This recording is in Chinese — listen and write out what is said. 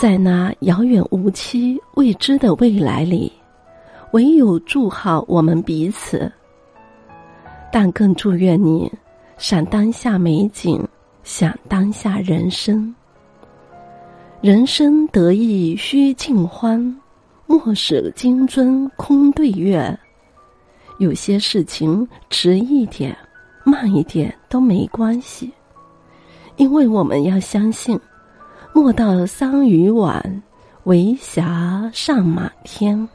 在那遥远无期、未知的未来里，唯有祝好我们彼此。但更祝愿你，赏当下美景，享当下人生。人生得意须尽欢，莫使金樽空对月。有些事情迟一点、慢一点都没关系，因为我们要相信。莫道桑榆晚，为霞上满天。